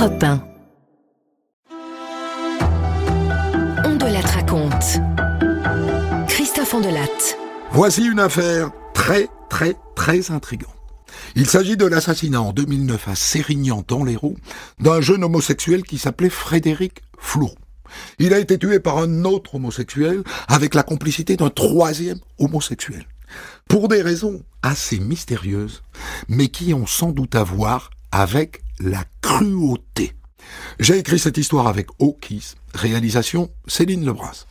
Europe 1. On de raconte. Christophe Ondelatte. Voici une affaire très, très, très intrigante. Il s'agit de l'assassinat en 2009 à Sérignan dans l'Hérault d'un jeune homosexuel qui s'appelait Frédéric Flourou. Il a été tué par un autre homosexuel avec la complicité d'un troisième homosexuel. Pour des raisons assez mystérieuses, mais qui ont sans doute à voir avec la cruauté. J'ai écrit cette histoire avec O'Keys, réalisation Céline Lebras.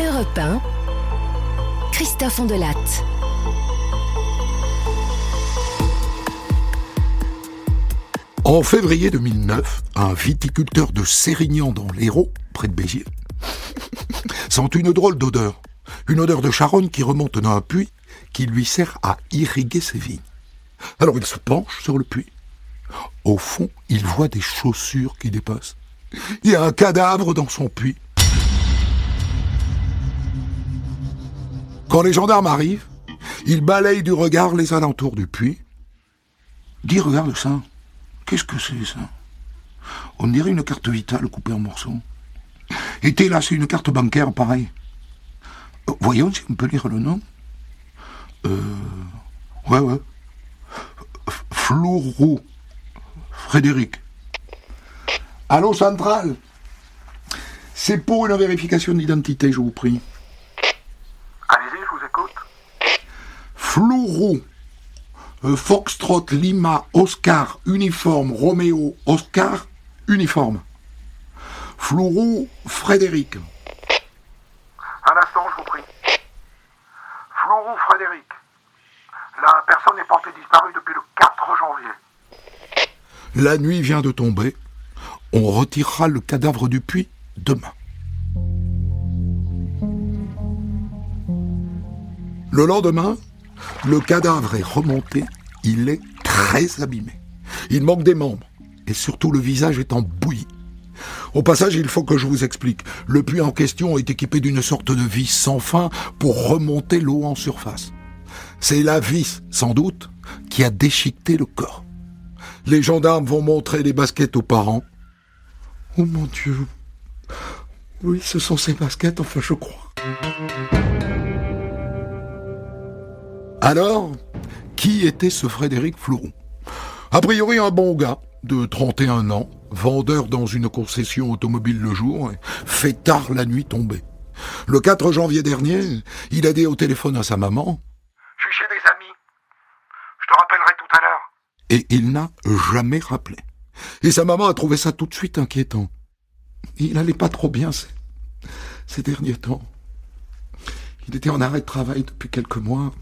Europe 1. Christophe Ondelatte. En février 2009, un viticulteur de Sérignan dans l'Hérault, près de Béziers, sent une drôle d'odeur. Une odeur de charogne qui remonte dans un puits qui lui sert à irriguer ses vignes. Alors il se penche sur le puits. Au fond, il voit des chaussures qui dépassent. Il y a un cadavre dans son puits. Quand les gendarmes arrivent, ils balayent du regard les alentours du puits. Dis, regarde ça. Qu'est-ce que c'est ça? On dirait une carte vitale coupée en morceaux. Et t'es là, c'est une carte bancaire, pareil. Euh, voyons si on peut lire le nom. Euh. Ouais, ouais. Flourou. Frédéric. Allô, Centrale C'est pour une vérification d'identité, je vous prie. Allez-y, je vous écoute. Flourou. Euh, Foxtrot, Lima, Oscar, uniforme, Roméo, Oscar, uniforme. Flourou, Frédéric. Un instant, je vous prie. Flourou Frédéric. La personne est portée disparue depuis le 4 janvier. La nuit vient de tomber. On retirera le cadavre du puits demain. Le lendemain, le cadavre est remonté. Il est très abîmé. Il manque des membres. Et surtout, le visage est en bouillie. Au passage, il faut que je vous explique. Le puits en question est équipé d'une sorte de vis sans fin pour remonter l'eau en surface. C'est la vis, sans doute, qui a déchiqueté le corps. Les gendarmes vont montrer les baskets aux parents. Oh mon Dieu. Oui, ce sont ces baskets, enfin je crois. Alors, qui était ce Frédéric Flourou? A priori un bon gars, de 31 ans, vendeur dans une concession automobile le jour, fait tard la nuit tombée. Le 4 janvier dernier, il a dit au téléphone à sa maman, Je suis chez des amis. Je te l'heure. Et il n'a jamais rappelé. Et sa maman a trouvé ça tout de suite inquiétant. Il allait pas trop bien ces, derniers temps. Il était en arrêt de travail depuis quelques mois.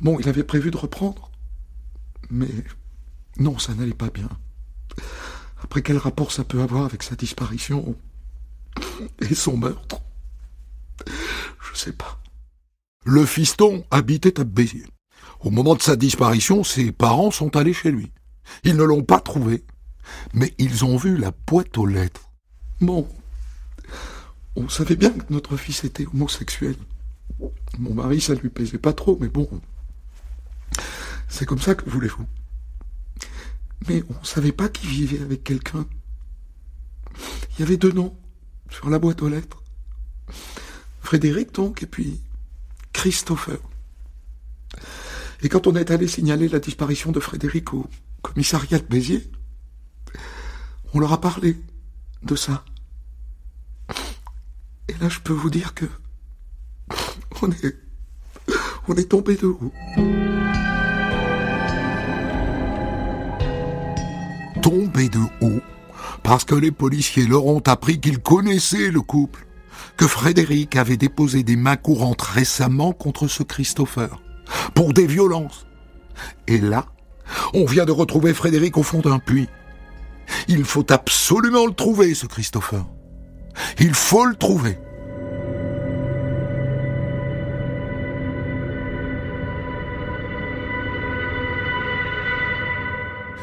Bon, il avait prévu de reprendre. Mais non, ça n'allait pas bien. Après, quel rapport ça peut avoir avec sa disparition et son meurtre? Je sais pas. Le fiston habitait à Béziers. Au moment de sa disparition, ses parents sont allés chez lui. Ils ne l'ont pas trouvé, mais ils ont vu la boîte aux lettres. Bon, on savait bien que notre fils était homosexuel. Mon mari, ça lui plaisait pas trop, mais bon, c'est comme ça que voulez-vous. Mais on savait pas qu'il vivait avec quelqu'un. Il y avait deux noms sur la boîte aux lettres. Frédéric donc, et puis Christopher. Et quand on est allé signaler la disparition de Frédéric au commissariat de Béziers, on leur a parlé de ça. Et là, je peux vous dire que on est, on est tombé de haut. Tombé de haut parce que les policiers leur ont appris qu'ils connaissaient le couple, que Frédéric avait déposé des mains courantes récemment contre ce Christopher, pour des violences. Et là, on vient de retrouver Frédéric au fond d'un puits. Il faut absolument le trouver, ce Christopher. Il faut le trouver.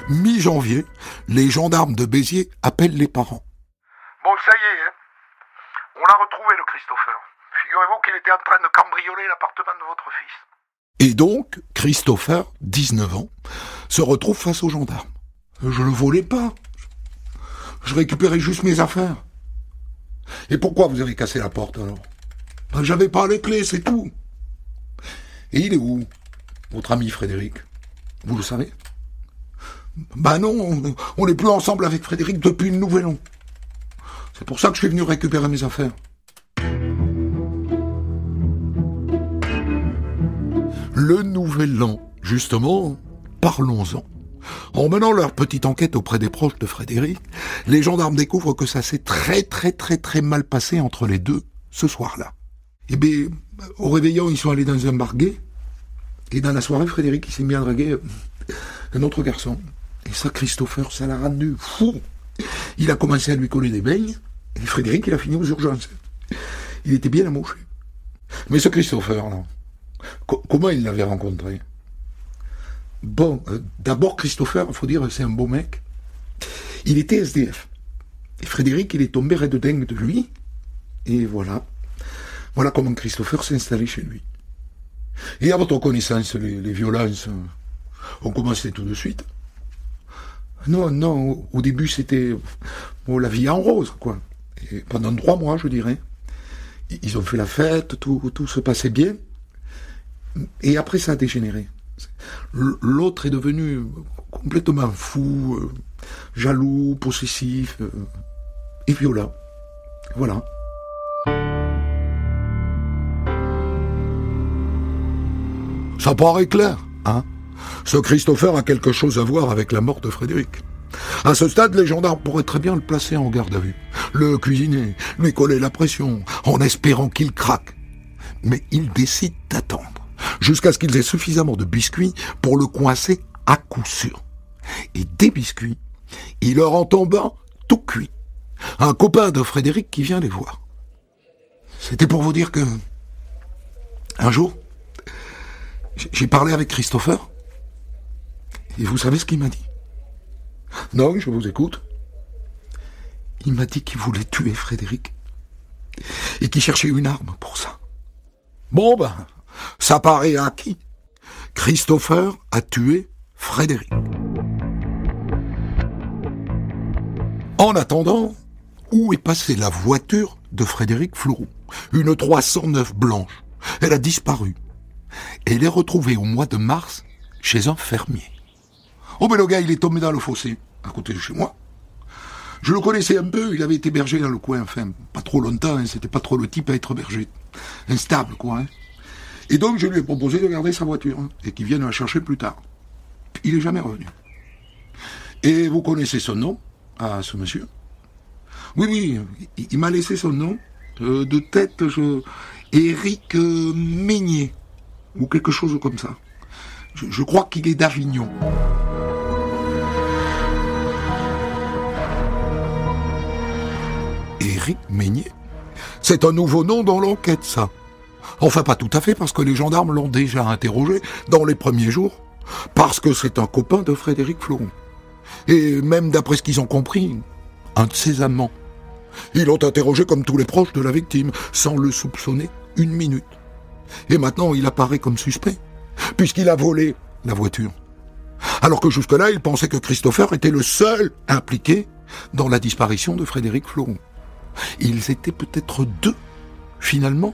Mi-janvier, les gendarmes de Béziers appellent les parents. Bon, ça y est, hein. On l'a retrouvé, le Christopher. Figurez-vous qu'il était en train de cambrioler l'appartement de votre fils. Et donc, Christopher, 19 ans, se retrouve face aux gendarmes. Je le volais pas. Je récupérais juste mes affaires. Et pourquoi vous avez cassé la porte alors? Ben, J'avais pas les clés, c'est tout. Et il est où, votre ami Frédéric? Vous le savez? Ben non, on n'est plus ensemble avec Frédéric depuis une nouvelle an. C'est pour ça que je suis venu récupérer mes affaires. Le nouvel an, justement, parlons-en. En menant leur petite enquête auprès des proches de Frédéric, les gendarmes découvrent que ça s'est très très très très mal passé entre les deux ce soir-là. Eh bien, au réveillon, ils sont allés dans un bar et dans la soirée, Frédéric, s'est mis à draguer euh, un autre garçon. Et ça, Christopher, ça l'a rendu fou. Il a commencé à lui coller des beignes, et Frédéric, il a fini aux urgences. Il était bien amoché. Mais ce Christopher, là, comment il l'avait rencontré? Bon, euh, d'abord, Christopher, il faut dire, c'est un beau mec. Il était SDF. Et Frédéric, il est tombé raide de dingue de lui. Et voilà. Voilà comment Christopher s'est installé chez lui. Et à votre connaissance, les, violences euh, ont commencé tout de suite? Non, non, au début c'était la vie en rose, quoi. Pendant trois mois, je dirais. Ils ont fait la fête, tout se passait bien. Et après, ça a dégénéré. L'autre est devenu complètement fou, euh, jaloux, possessif euh, et violent. Voilà. Ça paraît clair, hein? Ce Christopher a quelque chose à voir avec la mort de Frédéric. À ce stade, les gendarmes pourraient très bien le placer en garde à vue, le cuisiner, lui coller la pression, en espérant qu'il craque. Mais ils décident d'attendre jusqu'à ce qu'ils aient suffisamment de biscuits pour le coincer à coup sûr. Et des biscuits, il leur en tomba tout cuit. Un copain de Frédéric qui vient les voir. C'était pour vous dire que, un jour, j'ai parlé avec Christopher, et vous savez ce qu'il m'a dit? Non, je vous écoute. Il m'a dit qu'il voulait tuer Frédéric, et qu'il cherchait une arme pour ça. Bon ben, ça paraît acquis. Christopher a tué Frédéric. En attendant, où est passée la voiture de Frédéric Flourou? Une 309 blanche. Elle a disparu. Elle est retrouvée au mois de mars chez un fermier. Oh mais le gars, il est tombé dans le fossé, à côté de chez moi. Je le connaissais un peu, il avait été berger dans le coin, enfin, pas trop longtemps, hein, c'était pas trop le type à être berger. Instable, quoi. Hein. Et donc je lui ai proposé de garder sa voiture et qu'il vienne la chercher plus tard. Il n'est jamais revenu. Et vous connaissez son nom à ce monsieur? Oui, oui, il, m'a laissé son nom. Euh, de tête, je... Éric euh, ou quelque chose comme ça. Je, je crois qu'il est d'Avignon. Éric Meignier? C'est un nouveau nom dans l'enquête, ça. Enfin, pas tout à fait, parce que les gendarmes l'ont déjà interrogé dans les premiers jours, parce que c'est un copain de Frédéric Floron. Et même d'après ce qu'ils ont compris, un de ses amants. Ils l'ont interrogé comme tous les proches de la victime, sans le soupçonner une minute. Et maintenant, il apparaît comme suspect, puisqu'il a volé la voiture. Alors que jusque-là, il pensait que Christopher était le seul impliqué dans la disparition de Frédéric Floron. Ils étaient peut-être deux, finalement,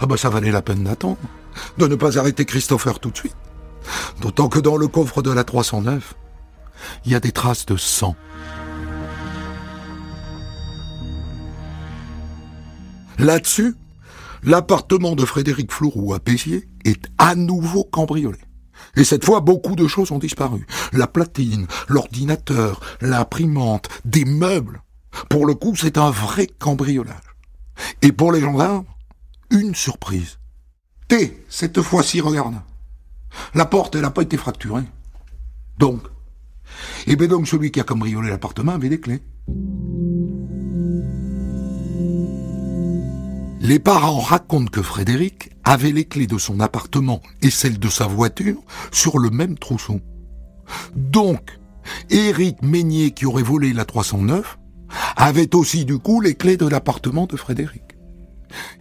ah bah ça valait la peine d'attendre, de ne pas arrêter Christopher tout de suite. D'autant que dans le coffre de la 309, il y a des traces de sang. Là-dessus, l'appartement de Frédéric Flourou à Béziers est à nouveau cambriolé. Et cette fois, beaucoup de choses ont disparu. La platine, l'ordinateur, l'imprimante, des meubles. Pour le coup, c'est un vrai cambriolage. Et pour les gendarmes, une surprise. T, cette fois-ci, regarde. La porte, elle n'a pas été fracturée. Donc, eh bien donc celui qui a cambriolé l'appartement avait des clés. Les parents racontent que Frédéric avait les clés de son appartement et celles de sa voiture sur le même trousseau. Donc, Éric Meignier, qui aurait volé la 309, avait aussi du coup les clés de l'appartement de Frédéric.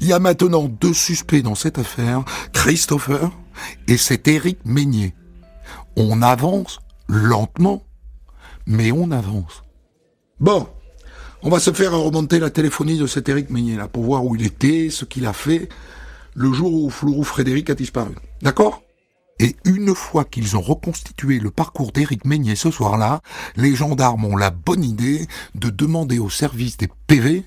Il y a maintenant deux suspects dans cette affaire, Christopher et c'est Éric Meignier. On avance lentement, mais on avance. Bon, on va se faire remonter la téléphonie de cet Éric Meignier là pour voir où il était, ce qu'il a fait le jour où Florou Frédéric a disparu. D'accord? Et une fois qu'ils ont reconstitué le parcours d'Éric Meignier ce soir-là, les gendarmes ont la bonne idée de demander au service des PV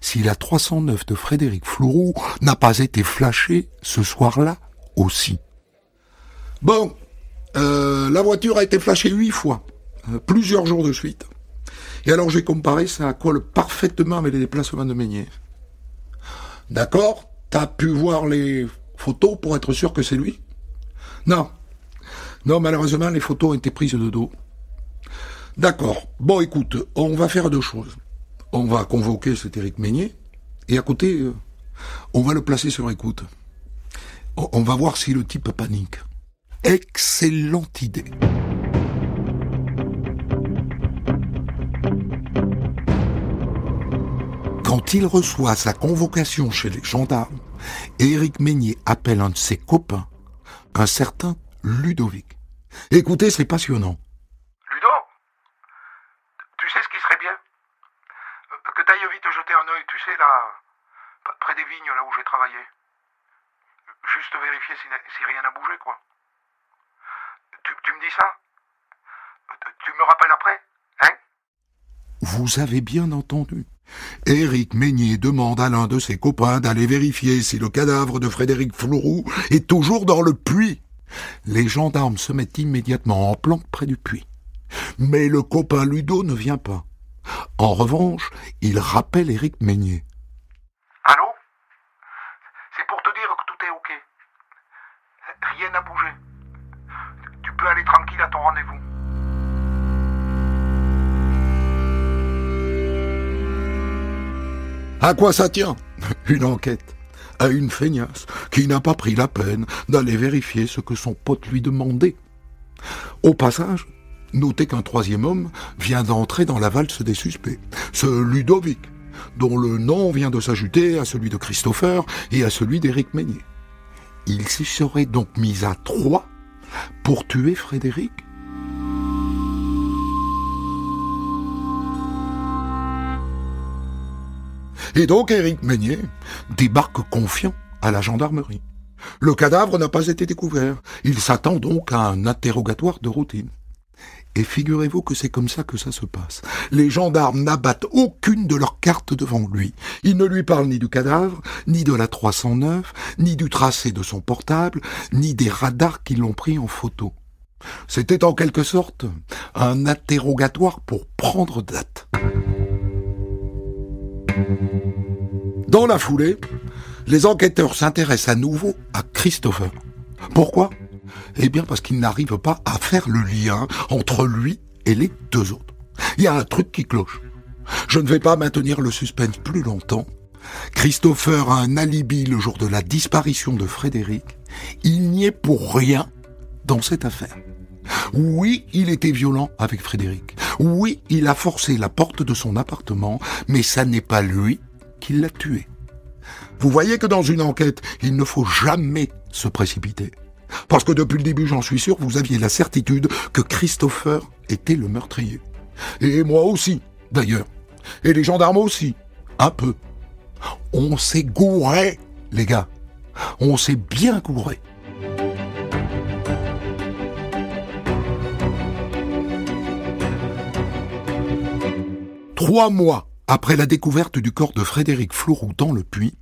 si la 309 de Frédéric Flourou n'a pas été flashée ce soir-là aussi. Bon, euh, la voiture a été flashée huit fois, euh, plusieurs jours de suite. Et alors j'ai comparé, ça colle parfaitement avec les déplacements de Meignier. D'accord T'as pu voir les photos pour être sûr que c'est lui? Non. Non, malheureusement, les photos ont été prises de dos. D'accord. Bon, écoute, on va faire deux choses. On va convoquer cet Éric Meignier, et à côté, euh, on va le placer sur écoute. On va voir si le type panique. Excellente idée. Quand il reçoit sa convocation chez les gendarmes, Éric Meignier appelle un de ses copains, un certain Ludovic. Écoutez, c'est passionnant. Ludo Tu sais ce qui serait bien Euh, Que t'ailles vite jeter un œil, tu sais, là, p- près des vignes, là où j'ai travaillé. Juste si, rien n'a bougé, quoi. Tu, me dis ça? Euh, Tu me rappelles après Hein? Vous avez bien entendu. Éric Meignier demande à l'un de ses copains d'aller vérifier si le cadavre de Frédéric Flourou est toujours dans le puits. Les gendarmes se mettent immédiatement en planque près du puits. Mais le copain Ludo ne vient pas. En revanche, il rappelle Éric Meignier. À quoi ça tient? Une enquête. À une feignasse qui n'a pas pris la peine d'aller vérifier ce que son pote lui demandait. Au passage, notez qu'un troisième homme vient d'entrer dans la valse des suspects. Ce Ludovic, dont le nom vient de s'ajouter à celui de Christopher et à celui d'Éric Meignier. Il s'y serait donc mis à trois pour tuer Frédéric Et donc Éric Meignier débarque confiant à la gendarmerie. Le cadavre n'a pas été découvert. Il s'attend donc à un interrogatoire de routine. Et figurez-vous que c'est comme ça que ça se passe. Les gendarmes n'abattent aucune de leurs cartes devant lui. Ils ne lui parlent ni du cadavre, ni de la 309, ni du tracé de son portable, ni des radars qui l'ont pris en photo. C'était en quelque sorte un interrogatoire pour prendre date. Dans la foulée, les enquêteurs s'intéressent à nouveau à Christopher. Pourquoi? Eh bien parce qu'ils n'arrivent pas à faire le lien entre lui et les deux autres. Il y a un truc qui cloche. Je ne vais pas maintenir le suspense plus longtemps. Christopher a un alibi le jour de la disparition de Frédéric. Il n'y est pour rien dans cette affaire. Oui, il était violent avec Frédéric. Oui, il a forcé la porte de son appartement, mais ça n'est pas lui qui l'a tué. Vous voyez que dans une enquête, il ne faut jamais se précipiter. Parce que depuis le début, j'en suis sûr, vous aviez la certitude que Christopher était le meurtrier. Et moi aussi, d'ailleurs. Et les gendarmes aussi. Un peu. On s'est gouré, les gars. On s'est bien gouré. Trois mois après la découverte du corps de Frédéric Flourou dans le puits,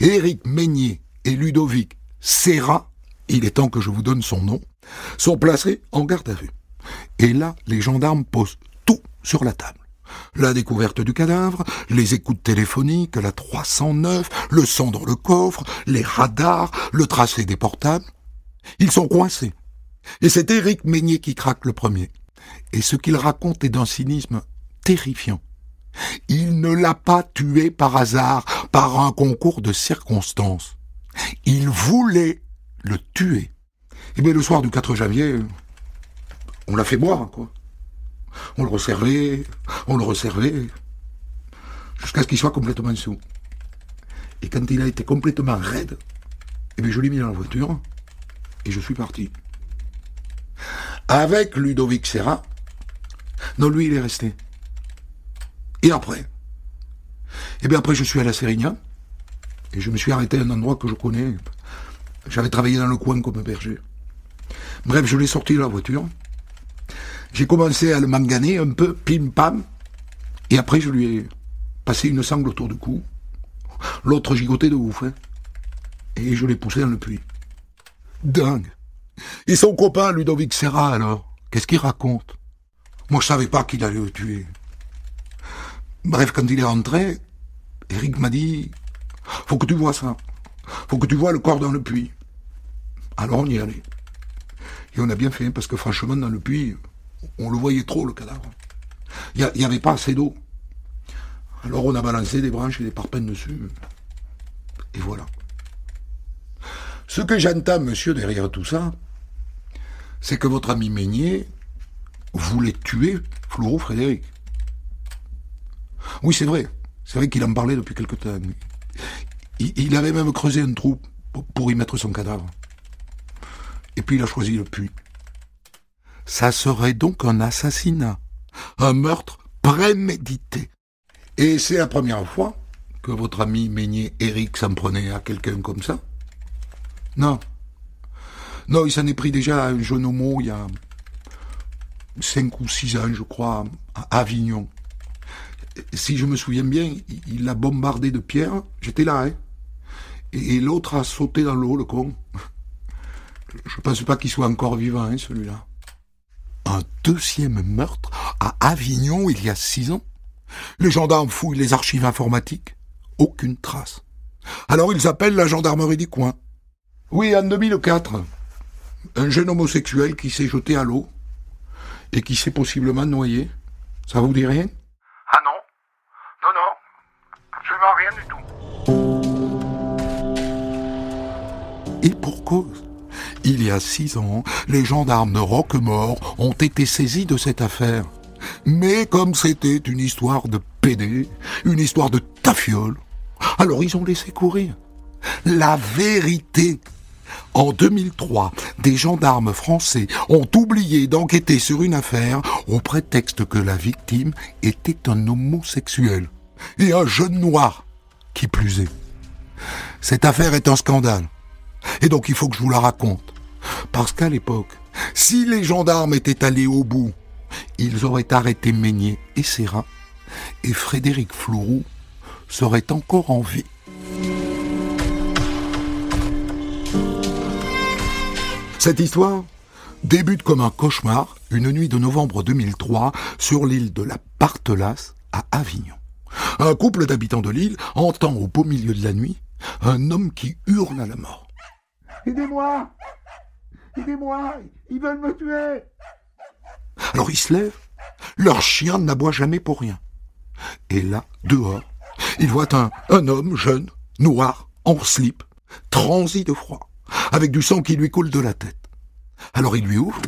Éric Meignier et Ludovic Serra, il est temps que je vous donne son nom, sont placés en garde à vue. Et là, les gendarmes posent tout sur la table. La découverte du cadavre, les écoutes téléphoniques, la 309, le sang dans le coffre, les radars, le tracé des portables. Ils sont coincés. Et c'est Éric Meignier qui craque le premier. Et ce qu'il raconte est d'un cynisme terrifiant. Il ne l'a pas tué par hasard, par un concours de circonstances. Il voulait le tuer. Et bien le soir du 4 janvier, on l'a fait boire, quoi. On le resservait, on le resservait, jusqu'à ce qu'il soit complètement sous. Et quand il a été complètement raide, eh je l'ai mis dans la voiture, et je suis parti. Avec Ludovic Serra. Non, lui, il est resté. Et après? Eh bien, après, je suis à la Sérignan. Et je me suis arrêté à un endroit que je connais. J'avais travaillé dans le coin comme berger. Bref, je l'ai sorti de la voiture. J'ai commencé à le manganer un peu, pim pam. Et après, je lui ai passé une sangle autour du cou. L'autre gigotait de ouf. Hein. Et je l'ai poussé dans le puits. Dingue. Et son copain, Ludovic Serra, alors Qu'est-ce qu'il raconte? Moi, je savais pas qu'il allait le tuer. Bref, quand il est rentré, Eric m'a dit Faut que tu vois ça. Faut que tu vois le corps dans le puits. Alors on y allait. Et on a bien fait, parce que franchement, dans le puits, on le voyait trop, le cadavre. Il n'y avait pas assez d'eau. Alors on a balancé des branches et des parpaings dessus. Et voilà. Ce que j'entends, monsieur, derrière tout ça, c'est que votre ami Meignier voulait tuer Florent Frédéric. Oui, c'est vrai. C'est vrai qu'il en parlait depuis quelque temps. Il, avait même creusé un trou pour y mettre son cadavre. Et puis il a choisi le puits. Ça serait donc un assassinat, un meurtre prémédité. Et c'est la première fois que votre ami Meignier Eric s'en prenait à quelqu'un comme ça Non. Non, il s'en est pris déjà à un jeune homo il y a cinq ou six ans, je crois, à Avignon. Si je me souviens bien, il l'a bombardé de pierres. J'étais là, hein. Et, l'autre a sauté dans l'eau, le con. Je pense pas qu'il soit encore vivant, hein, celui-là. Un deuxième meurtre à Avignon il y a six ans Les gendarmes fouillent les archives informatiques. Aucune trace. Alors ils appellent la gendarmerie du coin. Oui, en 2004. Un jeune homosexuel qui s'est jeté à l'eau et qui s'est possiblement noyé. Ça vous dit rien? Et pour cause. Il y a six ans, les gendarmes de Roquemort ont été saisis de cette affaire. Mais comme c'était une histoire de pédé, une histoire de tafiole, alors ils ont laissé courir. La vérité en 2003, des gendarmes français ont oublié d'enquêter sur une affaire au prétexte que la victime était un homosexuel et un jeune noir, qui plus est. Cette affaire est un scandale. Et donc il faut que je vous la raconte. Parce qu'à l'époque, si les gendarmes étaient allés au bout, ils auraient arrêté Meignet et Serra, et Frédéric Flourou serait encore en vie. Cette histoire débute comme un cauchemar une nuit de novembre 2003 sur l'île de la Partelasse à Avignon. Un couple d'habitants de l'île entend au beau milieu de la nuit un homme qui hurle à la mort. Aidez-moi Aidez-moi Ils veulent me tuer Alors ils se lèvent. Leur chien n'aboie jamais pour rien. Et là, dehors, ils voient un, homme jeune, noir, en slip, transi de froid avec du sang qui lui coule de la tête. Alors ils lui ouvrent,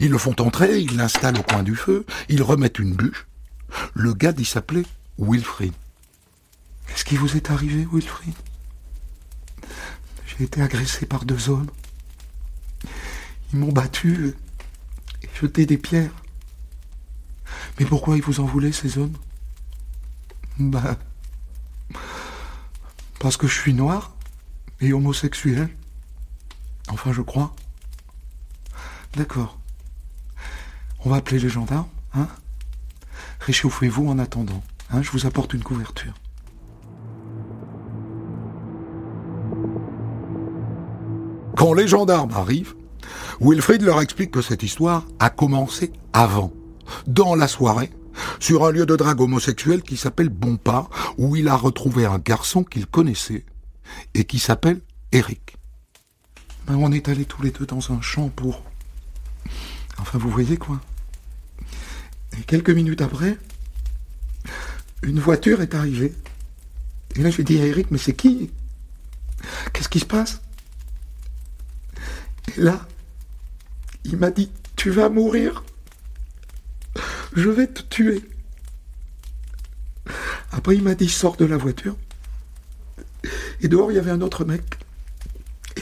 ils le font entrer, ils l'installent au coin du feu, ils remettent une bûche. Le gars dit s'appeler Wilfried. Qu'est-ce qui vous est arrivé, Wilfried J'ai été agressé par deux hommes. Ils m'ont battu et jeté des pierres. Mais pourquoi ils vous en voulaient, ces hommes? Bah. Parce que je suis noir et homosexuel. Enfin, je crois. D'accord. On va appeler les gendarmes, hein Réchauffez-vous en attendant, hein Je vous apporte une couverture. Quand les gendarmes arrivent, Wilfried leur explique que cette histoire a commencé avant, dans la soirée, sur un lieu de drague homosexuel qui s'appelle Bonpas, où il a retrouvé un garçon qu'il connaissait et qui s'appelle Eric. Ben, on est allés tous les deux dans un champ pour... Enfin, vous voyez quoi? Et quelques minutes après, une voiture est arrivée. Et là, je dit à Eric, mais c'est qui? Qu'est-ce qui se passe? Là, il m'a dit, tu vas mourir. Je vais te tuer. Après, il m'a dit, sors de la voiture. Et dehors, il y avait un autre mec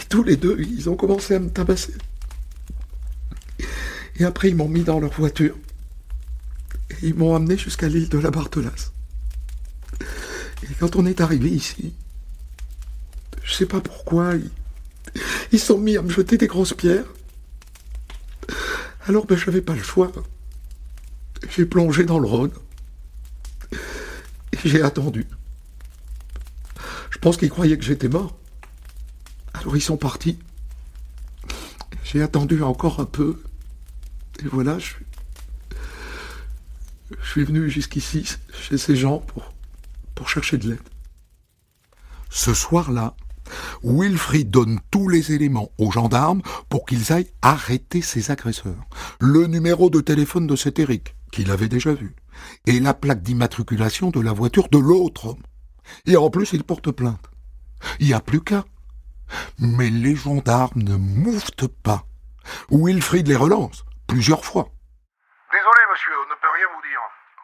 tous les deux, ils ont commencé à me tabasser. Et après, ils m'ont mis dans leur voiture. Et ils m'ont amené jusqu'à l'île de la Barthelasse. Et quand on est arrivé ici, je sais pas pourquoi, sont mis à me jeter des grosses pierres. Alors, ben, j'avais pas le choix. J'ai plongé dans le Rhône. Et j'ai attendu. Je pense qu'ils croyaient que j'étais mort. Alors ils sont partis. J'ai attendu encore un peu. Et voilà, je suis, je venu jusqu'ici, chez ces gens, pour chercher de l'aide. Ce soir-là, Wilfried donne tous les éléments aux gendarmes pour qu'ils aillent arrêter ses agresseurs. Le numéro de téléphone de cet Eric, qu'il avait déjà vu, et la plaque d'immatriculation de la voiture de l'autre homme. Et en plus, il porte plainte. Il n'y a plus qu'à. Mais les gendarmes ne mouffent pas. Wilfried les relance plusieurs fois. Désolé, monsieur, on ne peut rien vous dire.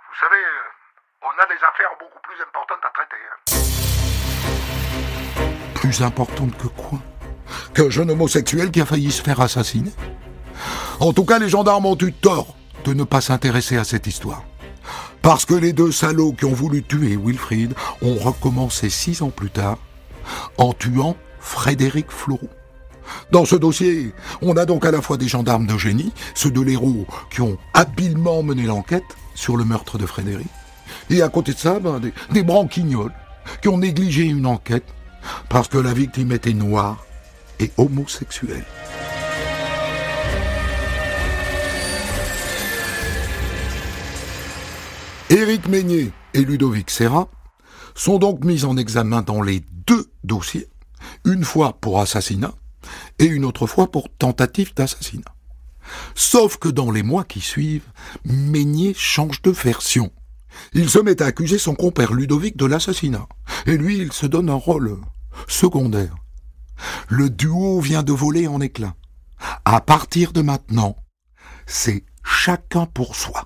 Vous savez, euh, on a des affaires beaucoup plus importantes à traiter. Plus importantes que quoi Qu'un jeune homosexuel qui a failli se faire assassiner En tout cas, les gendarmes ont eu tort de ne pas s'intéresser à cette histoire. Parce que les deux salauds qui ont voulu tuer Wilfried ont recommencé six ans plus tard en tuant Frédéric Florou. Dans ce dossier, on a donc à la fois des gendarmes de génie, ceux de l'héros qui ont habilement mené l'enquête sur le meurtre de Frédéric, et à côté de ça, ben, des, des branquignoles qui ont négligé une enquête parce que la victime était noire et homosexuelle. Éric Meignet et Ludovic Serra sont donc mis en examen dans les deux dossiers, une fois pour assassinat et une autre fois pour tentative d'assassinat. Sauf que dans les mois qui suivent, Meignet change de version. Il se met à accuser son compère Ludovic de l'assassinat, et lui il se donne un rôle secondaire. Le duo vient de voler en éclats. À partir de maintenant, c'est chacun pour soi.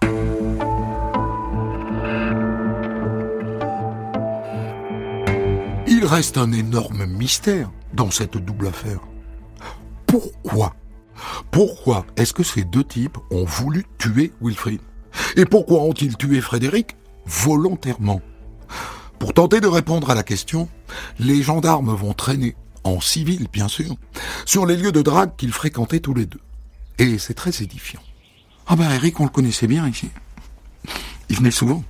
Il reste un énorme mystère dans cette double affaire. Pourquoi? Pourquoi est-ce que ces deux types ont voulu tuer Wilfried Et pourquoi ont-ils tué Frédéric volontairement? Pour tenter de répondre à la question, les gendarmes vont traîner, en civil bien sûr, sur les lieux de drague qu'ils fréquentaient tous les deux. Et c'est très édifiant. Ah ben Eric, on le connaissait bien ici. Il venait souvent.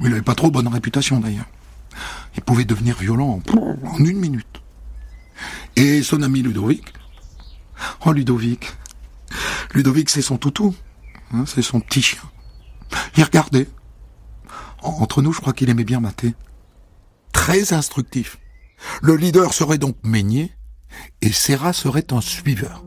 Il n'avait pas trop bonne réputation d'ailleurs. Il pouvait devenir violent en une minute. Et son ami Ludovic Oh Ludovic Ludovic c'est son toutou. Hein, c'est son petit chien. Il regardait. Entre nous, je crois qu'il aimait bien mater. Très instructif. Le leader serait donc Meignet et Serra serait un suiveur.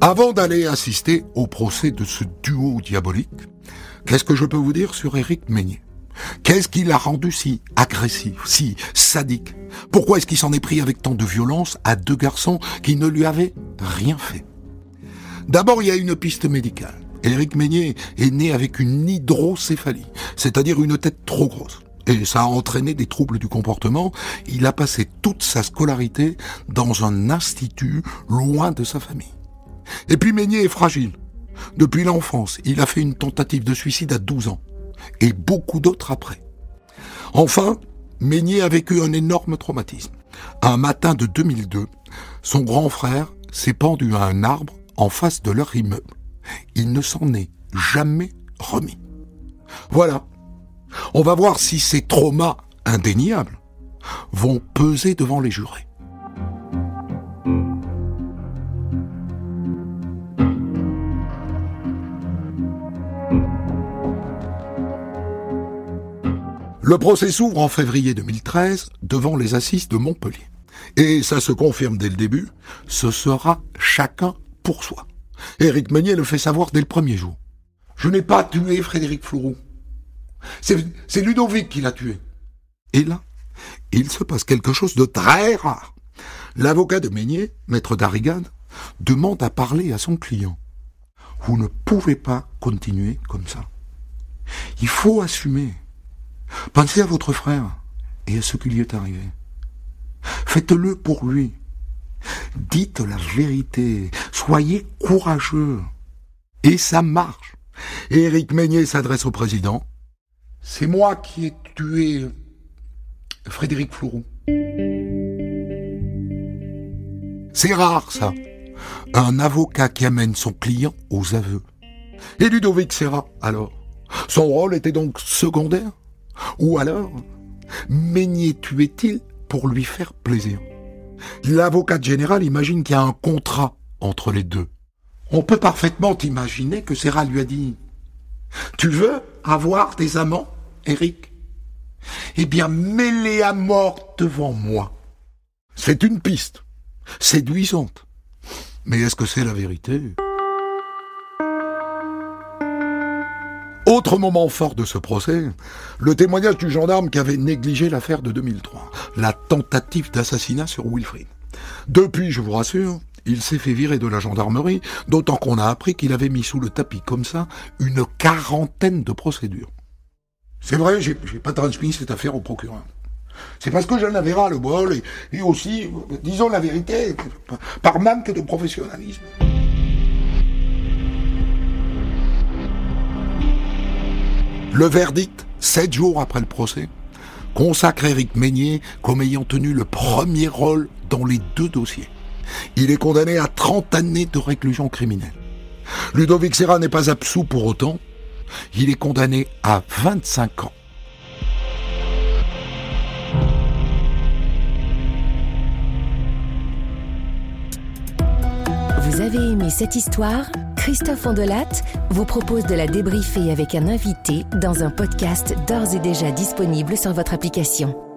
Avant d'aller assister au procès de ce duo diabolique, qu'est-ce que je peux vous dire sur Éric Meignet Qu'est-ce qui l'a rendu si agressif, si sadique? Pourquoi est-ce qu'il s'en est pris avec tant de violence à deux garçons qui ne lui avaient rien fait? D'abord, il y a une piste médicale. Éric Meignet est né avec une hydrocéphalie, c'est-à-dire une tête trop grosse. Et ça a entraîné des troubles du comportement. Il a passé toute sa scolarité dans un institut loin de sa famille. Et puis Meignet est fragile. Depuis l'enfance, il a fait une tentative de suicide à 12 ans. Et beaucoup d'autres après. Enfin, Meignet a vécu un énorme traumatisme. Un matin de 2002, son grand frère s'est pendu à un arbre en face de leur immeuble. Il ne s'en est jamais remis. Voilà. On va voir si ces traumas indéniables vont peser devant les jurés. Le procès s'ouvre en février 2013 devant les assises de Montpellier. Et ça se confirme dès le début, ce sera chacun pour soi. Éric Meunier le fait savoir dès le premier jour. Je n'ai pas tué Frédéric Flourou. C'est Ludovic qui l'a tué. Et là, il se passe quelque chose de très rare. L'avocat de Meunier, maître d'Arrigade, demande à parler à son client. Vous ne pouvez pas continuer comme ça. Il faut assumer. Pensez à votre frère et à ce qui lui est arrivé. Faites-le pour lui. Dites la vérité. Soyez courageux. Et ça marche. Éric Meignet s'adresse au président. C'est moi qui ai tué Frédéric Flourou. C'est rare, ça. Un avocat qui amène son client aux aveux. Et Ludovic Serra, alors? Son rôle était donc secondaire? Ou alors, Meignet tuait-il pour lui faire plaisir? L'avocat général imagine qu'il y a un contrat entre les deux. On peut parfaitement imaginer que Serra lui a dit Tu veux avoir des amants, Eric? Eh bien, mets-les à mort devant moi. C'est une piste, séduisante. Mais est-ce que c'est la vérité? Autre moment fort de ce procès, le témoignage du gendarme qui avait négligé l'affaire de 2003, la tentative d'assassinat sur Wilfrid. Depuis, je vous rassure, il s'est fait virer de la gendarmerie, d'autant qu'on a appris qu'il avait mis sous le tapis comme ça une quarantaine de procédures. C'est vrai, j'ai pas transmis cette affaire au procureur. C'est parce que j'en avais ras le bol et, et aussi, disons la vérité, par manque de professionnalisme. Le verdict, sept jours après le procès, consacre Éric Meignet comme ayant tenu le premier rôle dans les deux dossiers. Il est condamné à 30 années de réclusion criminelle. Ludovic Serra n'est pas absous pour autant. Il est condamné à 25 ans. Vous avez aimé cette histoire? Christophe Ondelat vous propose de la débriefer avec un invité dans un podcast d'ores et déjà disponible sur votre application.